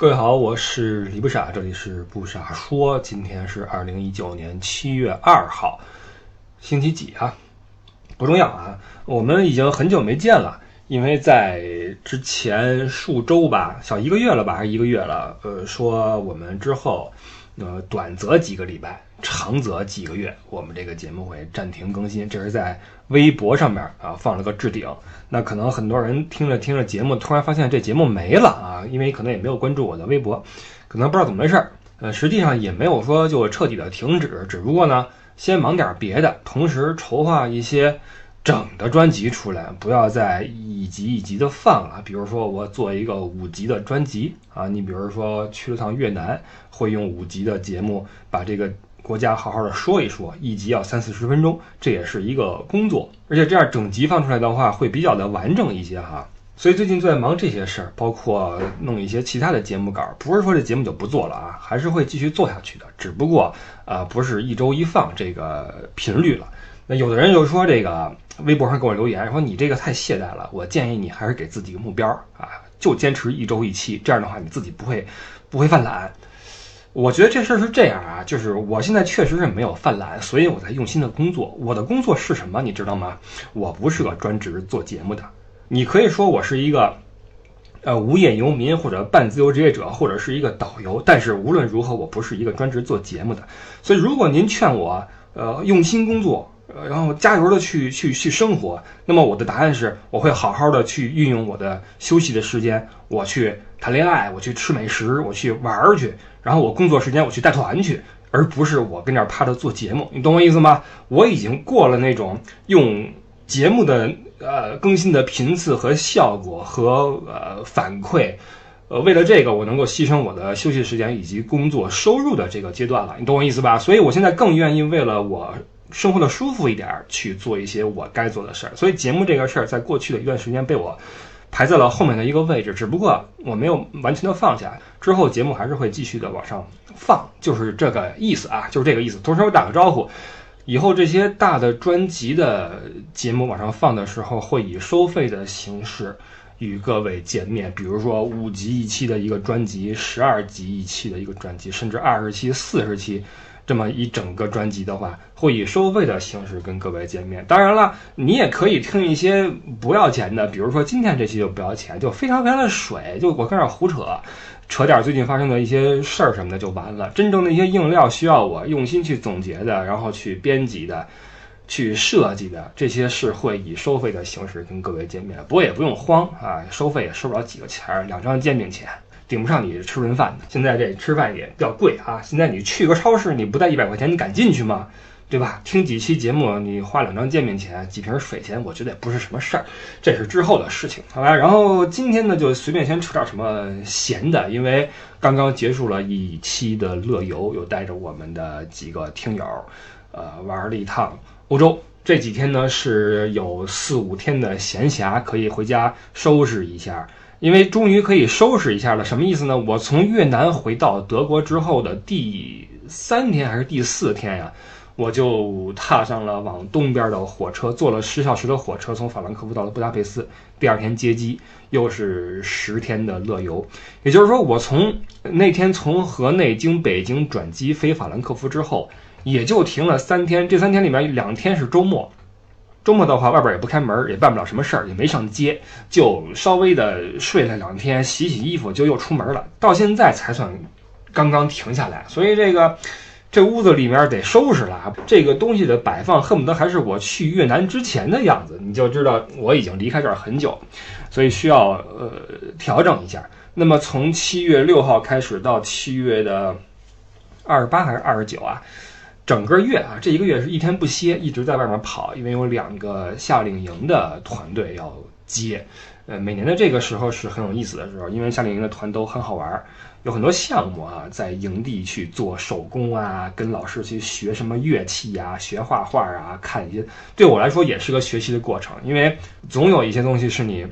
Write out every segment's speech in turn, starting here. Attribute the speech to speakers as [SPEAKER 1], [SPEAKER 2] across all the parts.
[SPEAKER 1] 各位好，我是李不傻，这里是不傻说。今天是二零一九年七月二号，星期几啊？不重要啊。我们已经很久没见了，因为在之前数周吧，小一个月了吧，还是一个月了？呃，说我们之后，呃，短则几个礼拜，长则几个月，我们这个节目会暂停更新。这是在微博上面啊放了个置顶。那可能很多人听着听着节目，突然发现这节目没了啊，因为可能也没有关注我的微博，可能不知道怎么回事儿。呃，实际上也没有说就彻底的停止，只不过呢，先忙点别的，同时筹划一些整的专辑出来，不要再一集一集的放了。比如说我做一个五集的专辑啊，你比如说去了趟越南，会用五集的节目把这个。国家好好的说一说，一集要三四十分钟，这也是一个工作，而且这样整集放出来的话会比较的完整一些哈。所以最近在忙这些事儿，包括弄一些其他的节目稿，不是说这节目就不做了啊，还是会继续做下去的，只不过啊不是一周一放这个频率了。那有的人就说这个微博上给我留言说你这个太懈怠了，我建议你还是给自己个目标啊，就坚持一周一期，这样的话你自己不会不会犯懒。我觉得这事儿是这样啊，就是我现在确实是没有犯懒，所以我在用心的工作。我的工作是什么，你知道吗？我不是个专职做节目的，你可以说我是一个，呃，无业游民或者半自由职业者，或者是一个导游。但是无论如何，我不是一个专职做节目的。所以，如果您劝我，呃，用心工作，然后加油的去去去生活，那么我的答案是，我会好好的去运用我的休息的时间，我去谈恋爱，我去吃美食，我去玩儿去。然后我工作时间我去带团去，而不是我跟这儿趴着做节目，你懂我意思吗？我已经过了那种用节目的呃更新的频次和效果和呃反馈，呃为了这个我能够牺牲我的休息时间以及工作收入的这个阶段了，你懂我意思吧？所以我现在更愿意为了我生活的舒服一点去做一些我该做的事儿。所以节目这个事儿，在过去的一段时间被我。排在了后面的一个位置，只不过我没有完全的放下。之后节目还是会继续的往上放，就是这个意思啊，就是这个意思。同时我打个招呼，以后这些大的专辑的节目往上放的时候，会以收费的形式与各位见面。比如说五集一期的一个专辑，十二集一期的一个专辑，甚至二十期、四十期。这么一整个专辑的话，会以收费的形式跟各位见面。当然了，你也可以听一些不要钱的，比如说今天这期就不要钱，就非常非常的水，就我跟这胡扯，扯点最近发生的一些事儿什么的就完了。真正的一些硬料需要我用心去总结的，然后去编辑的，去设计的，这些是会以收费的形式跟各位见面。不过也不用慌啊，收费也收不了几个钱儿，两张煎饼钱。顶不上你吃顿饭的，现在这吃饭也比较贵啊。现在你去个超市，你不带一百块钱，你敢进去吗？对吧？听几期节目，你花两张煎饼钱、几瓶水钱，我觉得也不是什么事儿。这是之后的事情，好吧？然后今天呢，就随便先扯点什么闲的，因为刚刚结束了一期的乐游，又带着我们的几个听友，呃，玩了一趟欧洲。这几天呢，是有四五天的闲暇，可以回家收拾一下。因为终于可以收拾一下了，什么意思呢？我从越南回到德国之后的第三天还是第四天呀，我就踏上了往东边的火车，坐了十小时的火车，从法兰克福到了布达佩斯。第二天接机，又是十天的乐游。也就是说，我从那天从河内经北京转机飞法兰克福之后，也就停了三天。这三天里面，两天是周末。周末的话，外边也不开门，也办不了什么事儿，也没上街，就稍微的睡了两天，洗洗衣服，就又出门了。到现在才算刚刚停下来，所以这个这屋子里面得收拾了。这个东西的摆放，恨不得还是我去越南之前的样子，你就知道我已经离开这儿很久，所以需要呃调整一下。那么从七月六号开始到七月的二十八还是二十九啊？整个月啊，这一个月是一天不歇，一直在外面跑，因为有两个夏令营的团队要接。呃，每年的这个时候是很有意思的时候，因为夏令营的团都很好玩，有很多项目啊，在营地去做手工啊，跟老师去学什么乐器啊，学画画啊，看一些，对我来说也是个学习的过程，因为总有一些东西是你。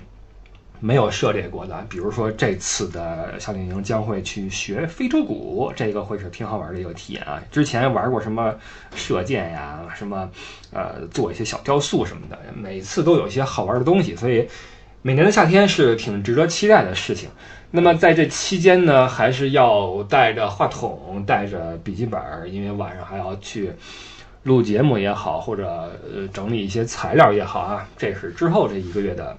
[SPEAKER 1] 没有涉猎过的，比如说这次的夏令营将会去学非洲鼓，这个会是挺好玩的一个体验啊。之前玩过什么射箭呀，什么呃做一些小雕塑什么的，每次都有一些好玩的东西，所以每年的夏天是挺值得期待的事情。那么在这期间呢，还是要带着话筒，带着笔记本，因为晚上还要去录节目也好，或者呃整理一些材料也好啊，这是之后这一个月的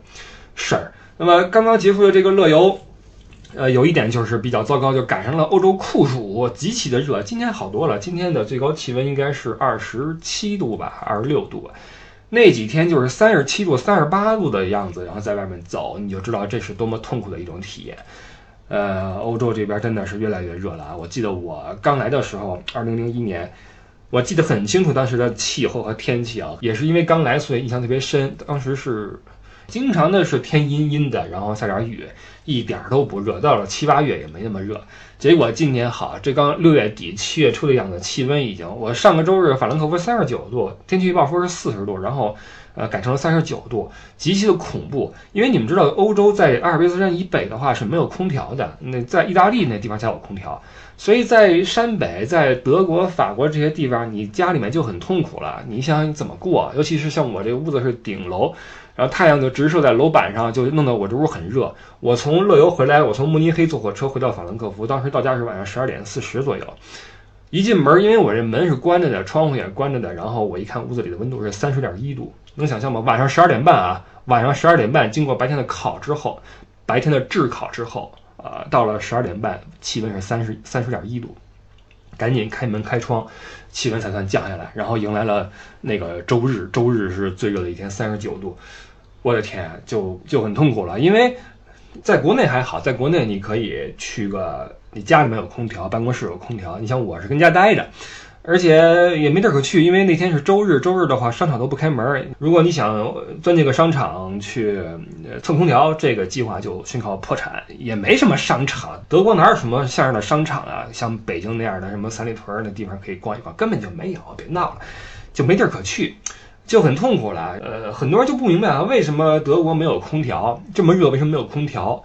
[SPEAKER 1] 事儿。那么刚刚结束的这个乐游。呃，有一点就是比较糟糕，就赶上了欧洲酷暑，极其的热。今天好多了，今天的最高气温应该是二十七度吧，二十六度。那几天就是三十七度、三十八度的样子，然后在外面走，你就知道这是多么痛苦的一种体验。呃，欧洲这边真的是越来越热了啊！我记得我刚来的时候，二零零一年，我记得很清楚当时的气候和天气啊，也是因为刚来，所以印象特别深。当时是。经常的是天阴阴的，然后下点雨，一点都不热。到了七八月也没那么热。结果今年好，这刚六月底七月初的样子，气温已经，我上个周日法兰克福三十九度，天气预报说是四十度，然后呃改成了三十九度，极其的恐怖。因为你们知道，欧洲在阿尔卑斯山以北的话是没有空调的，那在意大利那地方才有空调，所以在山北，在德国、法国这些地方，你家里面就很痛苦了。你想怎么过？尤其是像我这屋子是顶楼。然后太阳就直射在楼板上，就弄得我这屋很热。我从乐游回来，我从慕尼黑坐火车回到法兰克福，当时到家是晚上十二点四十左右。一进门，因为我这门是关着的，窗户也关着的，然后我一看屋子里的温度是三十点一度，能想象吗？晚上十二点半啊，晚上十二点半，经过白天的烤之后，白天的炙烤之后，呃，到了十二点半，气温是三十三十点一度，赶紧开门开窗，气温才算降下来，然后迎来了那个周日，周日是最热的一天，三十九度。我的天，就就很痛苦了，因为在国内还好，在国内你可以去个，你家里面有空调，办公室有空调。你像我是跟家待着，而且也没地儿可去，因为那天是周日，周日的话商场都不开门。如果你想钻进个商场去蹭空调，这个计划就宣告破产。也没什么商场，德国哪有什么像样的商场啊？像北京那样的什么三里屯那地方可以逛一逛，根本就没有，别闹了，就没地儿可去。就很痛苦了，呃，很多人就不明白啊，为什么德国没有空调？这么热，为什么没有空调？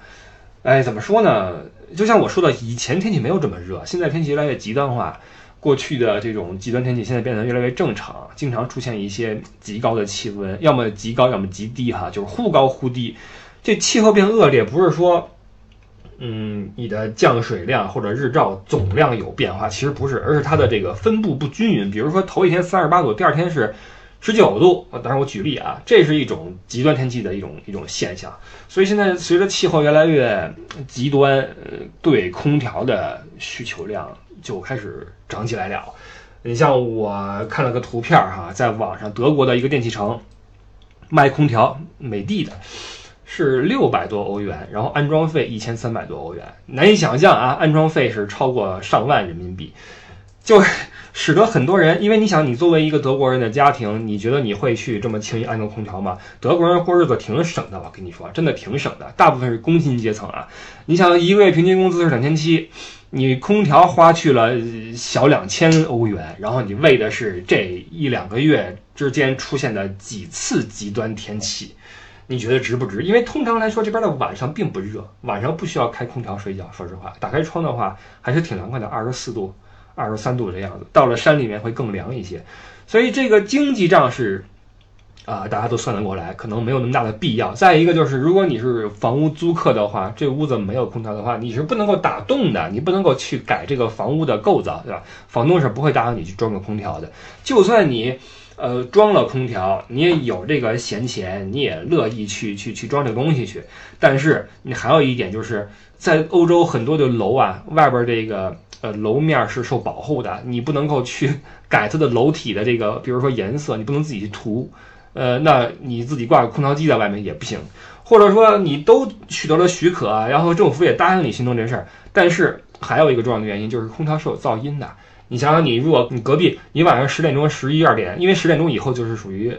[SPEAKER 1] 哎，怎么说呢？就像我说的，以前天气没有这么热，现在天气越来越极端化。过去的这种极端天气现在变得越来越正常，经常出现一些极高的气温，要么极高，要么极低，哈，就是忽高忽低。这气候变恶劣，不是说，嗯，你的降水量或者日照总量有变化，其实不是，而是它的这个分布不均匀。比如说头一天三十八度，第二天是。十九度，当然我举例啊，这是一种极端天气的一种一种现象。所以现在随着气候越来越极端，呃，对空调的需求量就开始涨起来了。你像我看了个图片哈，在网上德国的一个电器城卖空调，美的的，是六百多欧元，然后安装费一千三百多欧元，难以想象啊，安装费是超过上万人民币，就。使得很多人，因为你想，你作为一个德国人的家庭，你觉得你会去这么轻易安装空调吗？德国人过日子挺省的，我跟你说，真的挺省的。大部分是工薪阶层啊。你想，一个月平均工资是两千七，你空调花去了小两千欧元，然后你为的是这一两个月之间出现的几次极端天气，你觉得值不值？因为通常来说，这边的晚上并不热，晚上不需要开空调睡觉。说实话，打开窗的话还是挺凉快的，二十四度。二十三度这样子，到了山里面会更凉一些，所以这个经济账是，啊，大家都算得过来，可能没有那么大的必要。再一个就是，如果你是房屋租客的话，这屋子没有空调的话，你是不能够打洞的，你不能够去改这个房屋的构造，对吧？房东是不会答应你去装个空调的。就算你，呃，装了空调，你也有这个闲钱，你也乐意去去去装这东西去。但是你还有一点就是，在欧洲很多的楼啊，外边这个。呃，楼面是受保护的，你不能够去 改它的楼体的这个，比如说颜色，你不能自己去涂。呃，那你自己挂个空调机在外面也不行，或者说你都取得了许可，然后政府也答应你去弄这事儿，但是还有一个重要的原因就是空调是有噪音的。你想想，你如果你隔壁，你晚上十点钟、十一二点，因为十点钟以后就是属于。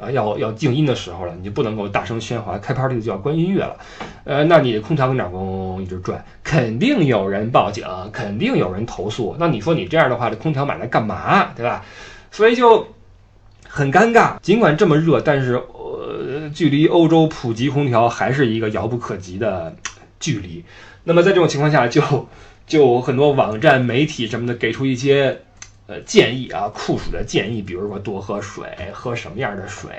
[SPEAKER 1] 啊，要要静音的时候了，你就不能够大声喧哗，开 party 就要关音乐了。呃，那你空调跟哪嗡一直转，肯定有人报警，肯定有人投诉。那你说你这样的话，这空调买来干嘛，对吧？所以就很尴尬。尽管这么热，但是呃，距离欧洲普及空调还是一个遥不可及的距离。那么在这种情况下，就就很多网站、媒体什么的给出一些呃建议啊，酷暑的建议，比如说多喝水，喝什么样的水，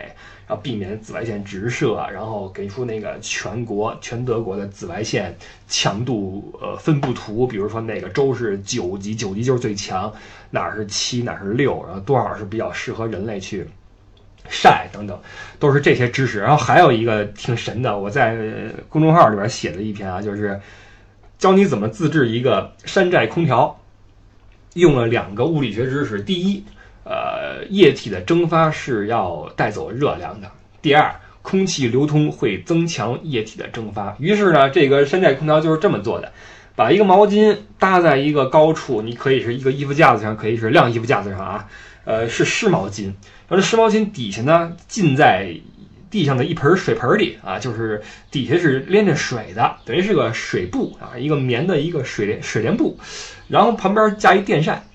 [SPEAKER 1] 然后避免紫外线直射，然后给出那个全国全德国的紫外线强度呃分布图，比如说哪个州是九级，九级就是最强，哪是七，哪是六，然后多少是比较适合人类去晒等等，都是这些知识。然后还有一个挺神的，我在公众号里边写的一篇啊，就是教你怎么自制一个山寨空调。用了两个物理学知识：第一，呃，液体的蒸发是要带走热量的；第二，空气流通会增强液体的蒸发。于是呢，这个山寨空调就是这么做的：把一个毛巾搭在一个高处，你可以是一个衣服架子上，可以是晾衣服架子上啊，呃，是湿毛巾。然后这湿毛巾底下呢，浸在地上的一盆水盆里啊，就是底下是连着水的，等于是个水布啊，一个棉的一个水帘水帘布。然后旁边加一电扇，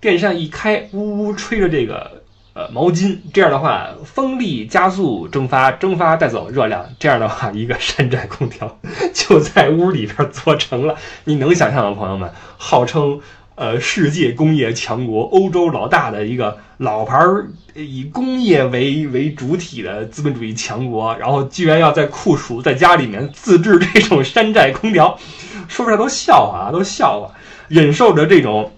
[SPEAKER 1] 电扇一开，呜呜吹着这个呃毛巾，这样的话风力加速蒸发，蒸发带走热量，这样的话一个山寨空调就在屋里边做成了。你能想象吗，朋友们？号称呃世界工业强国、欧洲老大的一个老牌儿以工业为为主体的资本主义强国，然后居然要在酷暑在家里面自制这种山寨空调，说出来都笑话啊，都笑话。忍受着这种，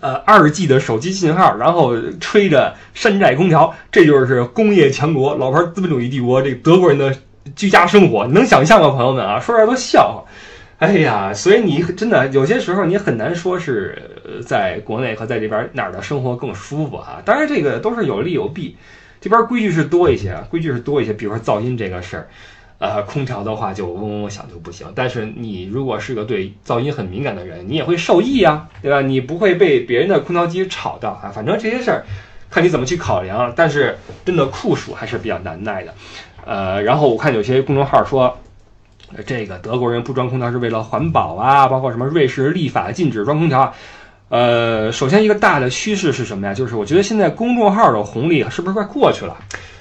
[SPEAKER 1] 呃，二 G 的手机信号，然后吹着山寨空调，这就是工业强国、老牌资本主义帝国这德国人的居家生活，能想象吗，朋友们啊？说出来都笑话。哎呀，所以你真的有些时候你很难说是在国内和在这边哪儿的生活更舒服啊。当然，这个都是有利有弊，这边规矩是多一些，规矩是多一些，比如说噪音这个事儿。呃，空调的话就嗡嗡响就不行。但是你如果是个对噪音很敏感的人，你也会受益呀，对吧？你不会被别人的空调机吵到啊。反正这些事儿，看你怎么去考量。但是真的酷暑还是比较难耐的。呃，然后我看有些公众号说，这个德国人不装空调是为了环保啊，包括什么瑞士立法禁止装空调啊。呃，首先一个大的趋势是什么呀？就是我觉得现在公众号的红利是不是快过去了？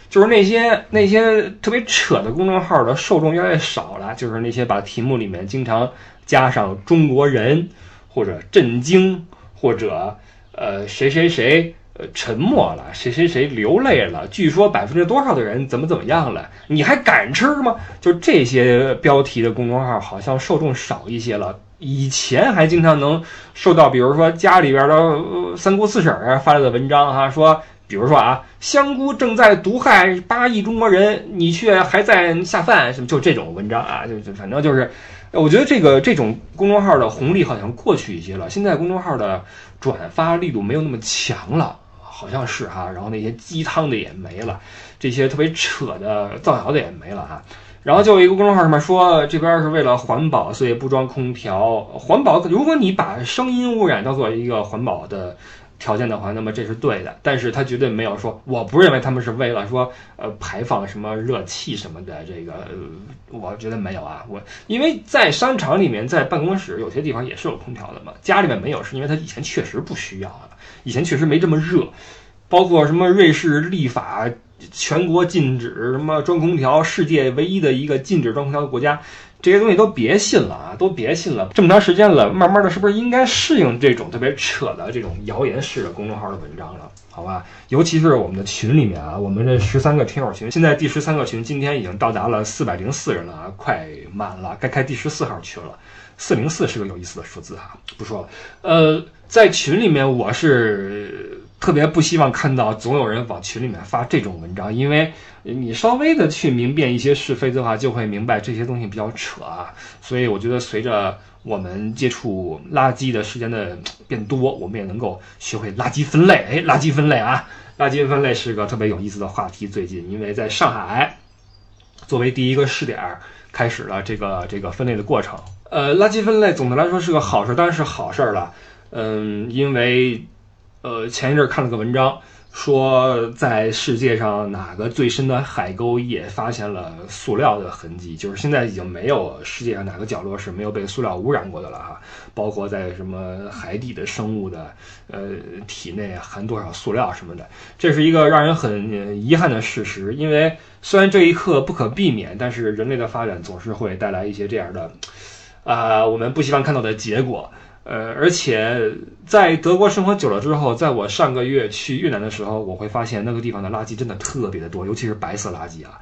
[SPEAKER 1] 就是那些那些特别扯的公众号的受众越来越少了，就是那些把题目里面经常加上中国人或者震惊或者呃谁谁谁呃沉默了，谁谁谁流泪了，据说百分之多少的人怎么怎么样了，你还敢吃吗？就这些标题的公众号好像受众少一些了，以前还经常能受到，比如说家里边的三姑四婶儿发来的文章哈，说。比如说啊，香菇正在毒害八亿中国人，你却还在下饭，什么就这种文章啊，就就反正就是，我觉得这个这种公众号的红利好像过去一些了。现在公众号的转发力度没有那么强了，好像是哈。然后那些鸡汤的也没了，这些特别扯的造谣的也没了哈。然后就有一个公众号上面说，这边是为了环保，所以不装空调。环保，如果你把声音污染当做一个环保的。条件的话，那么这是对的，但是他绝对没有说，我不认为他们是为了说，呃，排放什么热气什么的，这个，我觉得没有啊，我因为在商场里面，在办公室有些地方也是有空调的嘛，家里面没有，是因为他以前确实不需要了，以前确实没这么热，包括什么瑞士立法，全国禁止什么装空调，世界唯一的一个禁止装空调的国家。这些东西都别信了啊，都别信了。这么长时间了，慢慢的是不是应该适应这种特别扯的这种谣言式的公众号的文章了？好吧，尤其是我们的群里面啊，我们这十三个听友群，现在第十三个群今天已经到达了四百零四人了啊，快满了，该开第十四号群了。四零四是个有意思的数字哈，不说了。呃，在群里面我是。特别不希望看到总有人往群里面发这种文章，因为你稍微的去明辨一些是非的话，就会明白这些东西比较扯啊。所以我觉得随着我们接触垃圾的时间的变多，我们也能够学会垃圾分类。哎，垃圾分类啊，垃圾分类是个特别有意思的话题。最近因为在上海作为第一个试点，开始了这个这个分类的过程。呃，垃圾分类总的来说是个好事，当然是好事了。嗯，因为。呃，前一阵看了个文章，说在世界上哪个最深的海沟也发现了塑料的痕迹，就是现在已经没有世界上哪个角落是没有被塑料污染过的了哈。包括在什么海底的生物的呃体内含多少塑料什么的，这是一个让人很遗憾的事实。因为虽然这一刻不可避免，但是人类的发展总是会带来一些这样的啊我们不希望看到的结果。呃，而且在德国生活久了之后，在我上个月去越南的时候，我会发现那个地方的垃圾真的特别的多，尤其是白色垃圾啊。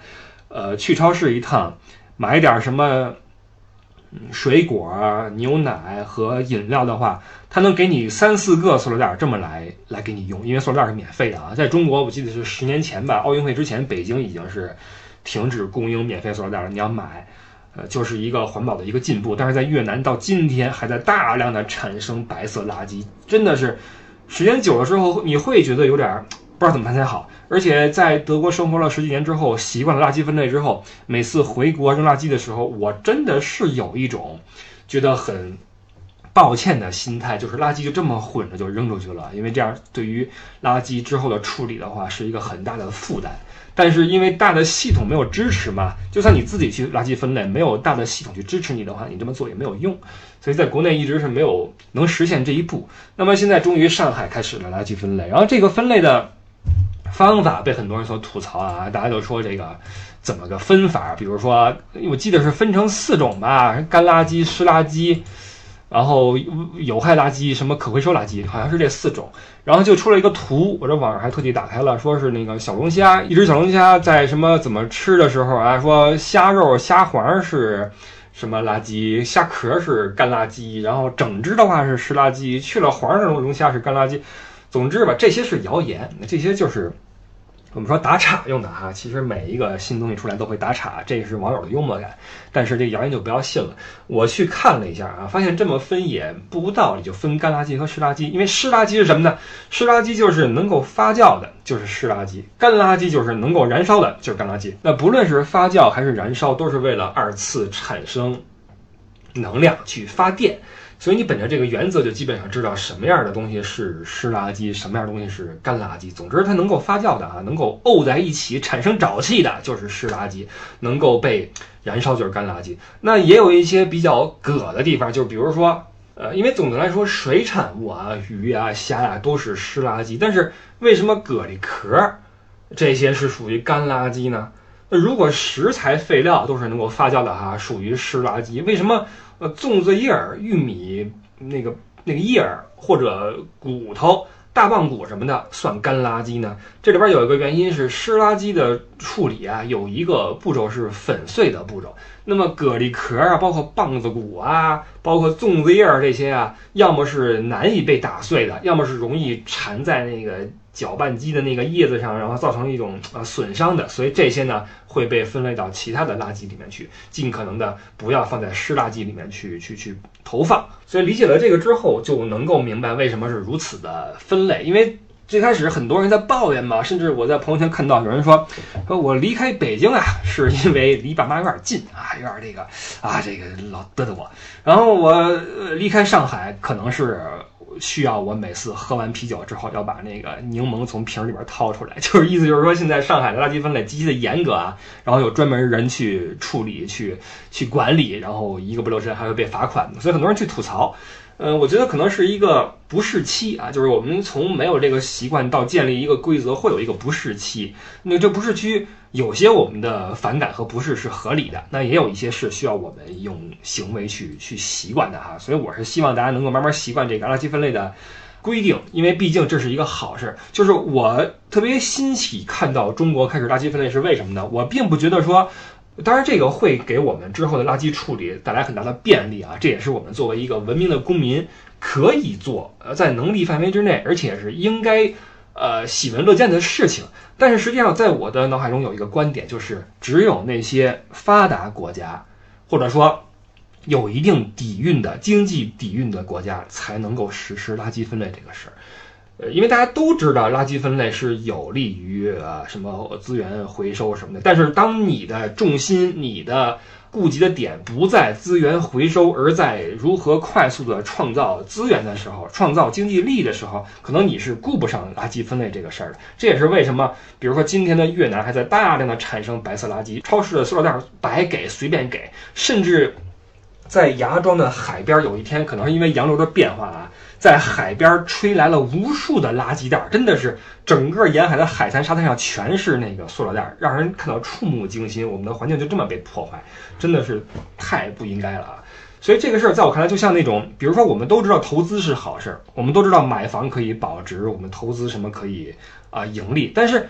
[SPEAKER 1] 呃，去超市一趟，买点什么水果、牛奶和饮料的话，他能给你三四个塑料袋这么来来给你用，因为塑料袋是免费的啊。在中国，我记得是十年前吧，奥运会之前，北京已经是停止供应免费塑料袋了，你要买。呃，就是一个环保的一个进步，但是在越南到今天还在大量的产生白色垃圾，真的是时间久了之后，你会觉得有点不知道怎么办才好。而且在德国生活了十几年之后，习惯了垃圾分类之后，每次回国扔垃圾的时候，我真的是有一种觉得很抱歉的心态，就是垃圾就这么混着就扔出去了，因为这样对于垃圾之后的处理的话是一个很大的负担。但是因为大的系统没有支持嘛，就算你自己去垃圾分类，没有大的系统去支持你的话，你这么做也没有用。所以在国内一直是没有能实现这一步。那么现在终于上海开始了垃圾分类，然后这个分类的方法被很多人所吐槽啊，大家都说这个怎么个分法？比如说，我记得是分成四种吧，干垃圾、湿垃圾。然后有害垃圾，什么可回收垃圾，好像是这四种。然后就出了一个图，我这网上还特地打开了，说是那个小龙虾，一只小龙虾在什么怎么吃的时候啊，说虾肉、虾黄是什么垃圾，虾壳是干垃圾，然后整只的话是湿垃圾，去了黄的龙虾是干垃圾。总之吧，这些是谣言，这些就是。我们说打岔用的哈，其实每一个新东西出来都会打岔，这是网友的幽默感。但是这谣言就不要信了。我去看了一下啊，发现这么分也不无道理，就分干垃圾和湿垃圾。因为湿垃圾是什么呢？湿垃圾就是能够发酵的，就是湿垃圾；干垃圾就是能够燃烧的，就是干垃圾。那不论是发酵还是燃烧，都是为了二次产生能量去发电。所以你本着这个原则，就基本上知道什么样的东西是湿垃圾，什么样的东西是干垃圾。总之，它能够发酵的啊，能够沤在一起产生沼气的，就是湿垃圾；能够被燃烧就是干垃圾。那也有一些比较葛的地方，就比如说，呃，因为总的来说，水产物啊，鱼啊、虾呀都是湿垃圾，但是为什么蛤蜊壳这些是属于干垃圾呢？那如果食材废料都是能够发酵的哈，属于湿垃圾，为什么？呃，粽子叶儿、玉米那个那个叶儿或者骨头、大棒骨什么的算干垃圾呢？这里边有一个原因是湿垃圾的处理啊，有一个步骤是粉碎的步骤。那么蛤蜊壳啊，包括棒子骨啊，包括粽子叶儿这些啊，要么是难以被打碎的，要么是容易缠在那个。搅拌机的那个叶子上，然后造成一种呃损伤的，所以这些呢会被分类到其他的垃圾里面去，尽可能的不要放在湿垃圾里面去去去投放。所以理解了这个之后，就能够明白为什么是如此的分类。因为最开始很多人在抱怨嘛，甚至我在朋友圈看到有人说，说我离开北京啊，是因为离爸妈有点近啊，有点这个啊这个老嘚嘚我。然后我离开上海，可能是。需要我每次喝完啤酒之后要把那个柠檬从瓶里边掏出来，就是意思就是说现在上海的垃圾分类极其的严格啊，然后有专门人去处理、去去管理，然后一个不留神还会被罚款，所以很多人去吐槽。呃，我觉得可能是一个不适期啊，就是我们从没有这个习惯到建立一个规则，会有一个不适期。那这不适期，有些我们的反感和不适是合理的，那也有一些是需要我们用行为去去习惯的哈。所以我是希望大家能够慢慢习惯这个垃圾分类的规定，因为毕竟这是一个好事。就是我特别欣喜看到中国开始垃圾分类是为什么呢？我并不觉得说。当然，这个会给我们之后的垃圾处理带来很大的便利啊！这也是我们作为一个文明的公民可以做，呃，在能力范围之内，而且是应该，呃，喜闻乐见的事情。但是实际上，在我的脑海中有一个观点，就是只有那些发达国家，或者说有一定底蕴的经济底蕴的国家，才能够实施垃圾分类这个事儿。呃，因为大家都知道垃圾分类是有利于呃什么资源回收什么的，但是当你的重心、你的顾及的点不在资源回收，而在如何快速的创造资源的时候，创造经济利益的时候，可能你是顾不上垃圾分类这个事儿的。这也是为什么，比如说今天的越南还在大量的产生白色垃圾，超市的塑料袋白给随便给，甚至在芽庄的海边，有一天可能是因为洋流的变化啊。在海边吹来了无数的垃圾袋，真的是整个沿海的海滩沙滩上全是那个塑料袋，让人看到触目惊心。我们的环境就这么被破坏，真的是太不应该了啊！所以这个事儿在我看来，就像那种，比如说我们都知道投资是好事儿，我们都知道买房可以保值，我们投资什么可以啊盈利，但是。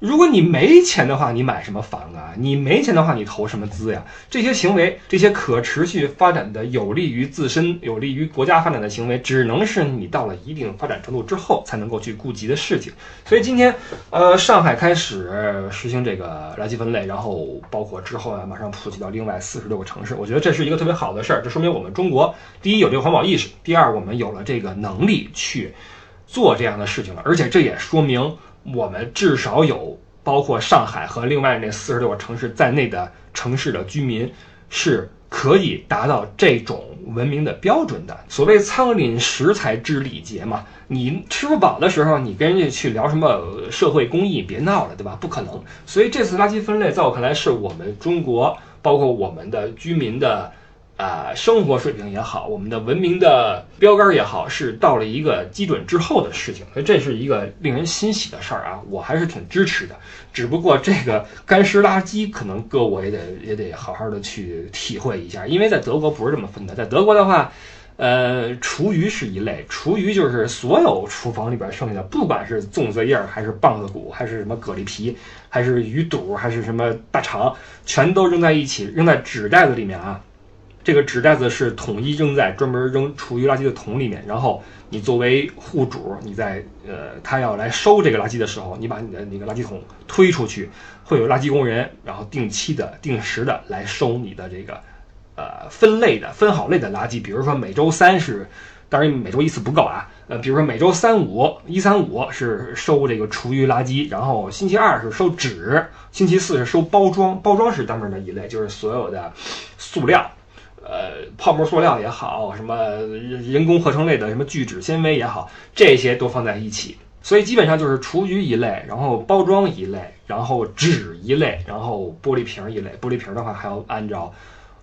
[SPEAKER 1] 如果你没钱的话，你买什么房啊？你没钱的话，你投什么资呀？这些行为，这些可持续发展的、有利于自身、有利于国家发展的行为，只能是你到了一定发展程度之后才能够去顾及的事情。所以今天，呃，上海开始实行这个垃圾分类，然后包括之后啊，马上普及到另外四十六个城市。我觉得这是一个特别好的事儿，这说明我们中国第一有这个环保意识，第二我们有了这个能力去做这样的事情了，而且这也说明。我们至少有包括上海和另外那四十六个城市在内的城市的居民是可以达到这种文明的标准的。所谓仓廪实才知礼节嘛，你吃不饱的时候，你跟人家去聊什么社会公益，别闹了，对吧？不可能。所以这次垃圾分类，在我看来，是我们中国包括我们的居民的。啊，生活水平也好，我们的文明的标杆也好，是到了一个基准之后的事情，所以这是一个令人欣喜的事儿啊，我还是挺支持的。只不过这个干湿垃圾，可能哥我也得也得好好的去体会一下，因为在德国不是这么分的，在德国的话，呃，厨余是一类，厨余就是所有厨房里边剩下的，不管是粽子叶儿，还是棒子骨，还是什么蛤蜊皮，还是鱼肚，还是什么大肠，全都扔在一起，扔在纸袋子里面啊。这个纸袋子是统一扔在专门扔厨余垃圾的桶里面，然后你作为户主，你在呃他要来收这个垃圾的时候，你把你的那个垃圾桶推出去，会有垃圾工人，然后定期的、定时的来收你的这个呃分类的分好类的垃圾。比如说每周三是，当然每周一次不够啊，呃，比如说每周三五一三五是收这个厨余垃圾，然后星期二是收纸，星期四是收包装，包装是单门的一类，就是所有的塑料。呃，泡沫塑料也好，什么人工合成类的什么聚酯纤维也好，这些都放在一起，所以基本上就是厨余一类，然后包装一类，然后纸一类，然后玻璃瓶一类。玻璃瓶的话还要按照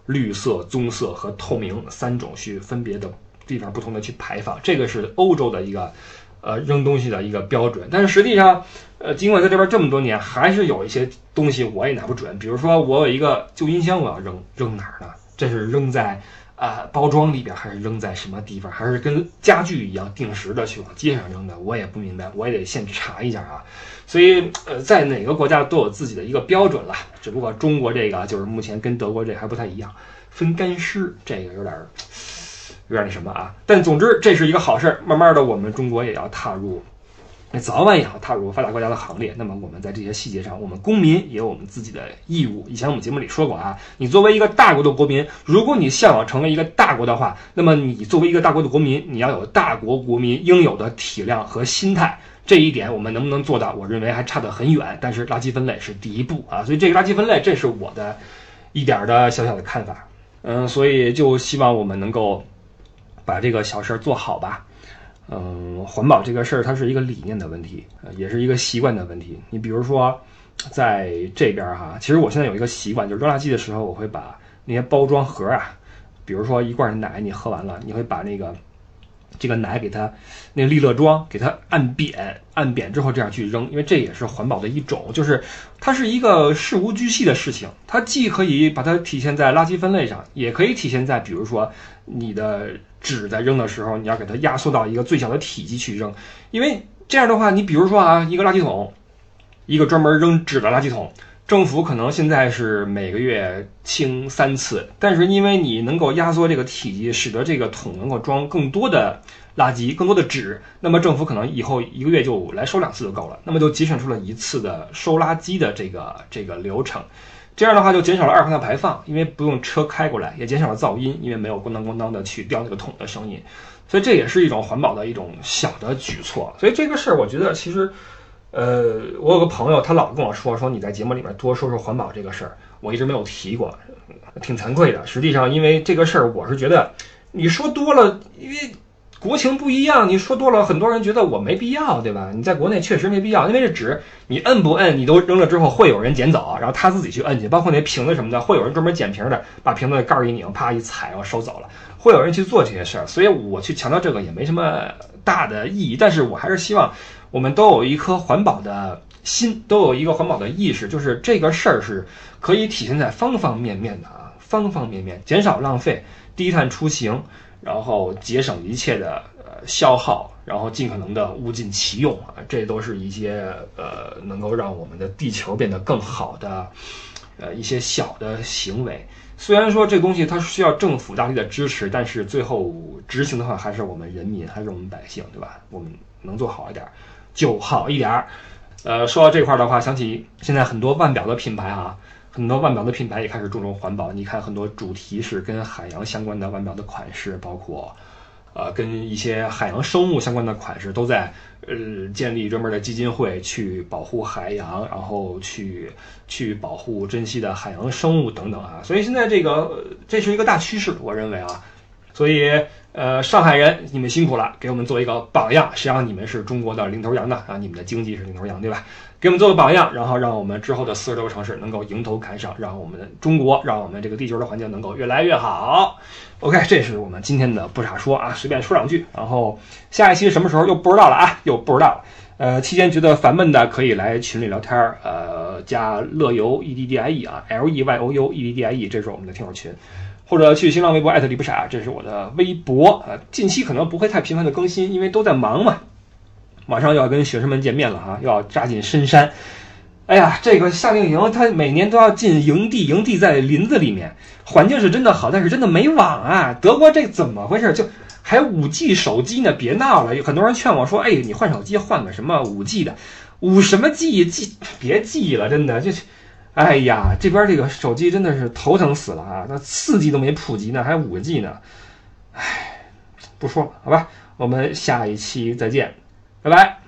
[SPEAKER 1] 绿色、棕色和透明三种去分别的地方不同的去排放。这个是欧洲的一个呃扔东西的一个标准。但是实际上，呃，尽管在这边这么多年，还是有一些东西我也拿不准。比如说，我有一个旧音箱，我要扔，扔哪儿呢？这是扔在啊包装里边，还是扔在什么地方？还是跟家具一样定时的去往街上扔的？我也不明白，我也得先查一下啊。所以呃，在哪个国家都有自己的一个标准了，只不过中国这个就是目前跟德国这还不太一样，分干湿，这个有点有点那什么啊。但总之这是一个好事儿，慢慢的我们中国也要踏入。那早晚也要踏入发达国家的行列。那么我们在这些细节上，我们公民也有我们自己的义务。以前我们节目里说过啊，你作为一个大国的国民，如果你向往成为一个大国的话，那么你作为一个大国的国民，你要有大国国民应有的体谅和心态。这一点我们能不能做到？我认为还差得很远。但是垃圾分类是第一步啊，所以这个垃圾分类，这是我的一点的小小的看法。嗯，所以就希望我们能够把这个小事儿做好吧。嗯，环保这个事儿，它是一个理念的问题，也是一个习惯的问题。你比如说，在这边哈，其实我现在有一个习惯，就是扔垃圾的时候，我会把那些包装盒啊，比如说一罐奶，你喝完了，你会把那个。这个奶给它，那利乐装给它按扁，按扁之后这样去扔，因为这也是环保的一种，就是它是一个事无巨细的事情，它既可以把它体现在垃圾分类上，也可以体现在比如说你的纸在扔的时候，你要给它压缩到一个最小的体积去扔，因为这样的话，你比如说啊，一个垃圾桶，一个专门扔纸的垃圾桶。政府可能现在是每个月清三次，但是因为你能够压缩这个体积，使得这个桶能够装更多的垃圾、更多的纸，那么政府可能以后一个月就来收两次就够了，那么就节省出了一次的收垃圾的这个这个流程。这样的话就减少了二氧化碳排放，因为不用车开过来，也减少了噪音，因为没有咣当咣当的去掉那个桶的声音，所以这也是一种环保的一种小的举措。所以这个事儿，我觉得其实。呃，我有个朋友，他老跟我说说你在节目里面多说说环保这个事儿，我一直没有提过，挺惭愧的。实际上，因为这个事儿，我是觉得你说多了，因为国情不一样，你说多了，很多人觉得我没必要，对吧？你在国内确实没必要，因为这纸你摁不摁，你都扔了之后会有人捡走，然后他自己去摁去，包括那瓶子什么的，会有人专门捡瓶的，把瓶子盖儿一拧，啪一踩，然后收走了，会有人去做这些事儿。所以我去强调这个也没什么大的意义，但是我还是希望。我们都有一颗环保的心，都有一个环保的意识，就是这个事儿是可以体现在方方面面的啊。方方面面，减少浪费，低碳出行，然后节省一切的呃消耗，然后尽可能的物尽其用啊，这都是一些呃能够让我们的地球变得更好的呃一些小的行为。虽然说这东西它需要政府大力的支持，但是最后执行的话还是我们人民，还是我们百姓，对吧？我们能做好一点就好一点儿。呃，说到这块儿的话，想起现在很多腕表的品牌啊，很多腕表的品牌也开始注重环保。你看，很多主题是跟海洋相关的腕表的款式，包括呃跟一些海洋生物相关的款式，都在呃建立专门的基金会去保护海洋，然后去去保护珍稀的海洋生物等等啊。所以现在这个这是一个大趋势，我认为啊，所以。呃，上海人，你们辛苦了，给我们做一个榜样。实际上，你们是中国的领头羊的啊，你们的经济是领头羊，对吧？给我们做个榜样，然后让我们之后的四十多个城市能够迎头赶上，让我们中国，让我们这个地球的环境能够越来越好。OK，这是我们今天的不傻说啊，随便说两句。然后下一期什么时候又不知道了啊，又不知道。呃，期间觉得烦闷的可以来群里聊天儿，呃，加乐游 E D D I E 啊，L E Y O U E D D I E，这是我们的听友群。或者去新浪微博艾特李不傻，这是我的微博啊。近期可能不会太频繁的更新，因为都在忙嘛。马上要跟学生们见面了哈，要扎进深山。哎呀，这个夏令营他每年都要进营地，营地在林子里面，环境是真的好，但是真的没网啊。德国这怎么回事？就还五 G 手机呢？别闹了！有很多人劝我说：“哎，你换手机，换个什么五 G 的，五什么 G？G 别 G 了，真的就。”哎呀，这边这个手机真的是头疼死了啊！那四 G 都没普及呢，还五 G 呢。哎，不说了，好吧，我们下一期再见，拜拜。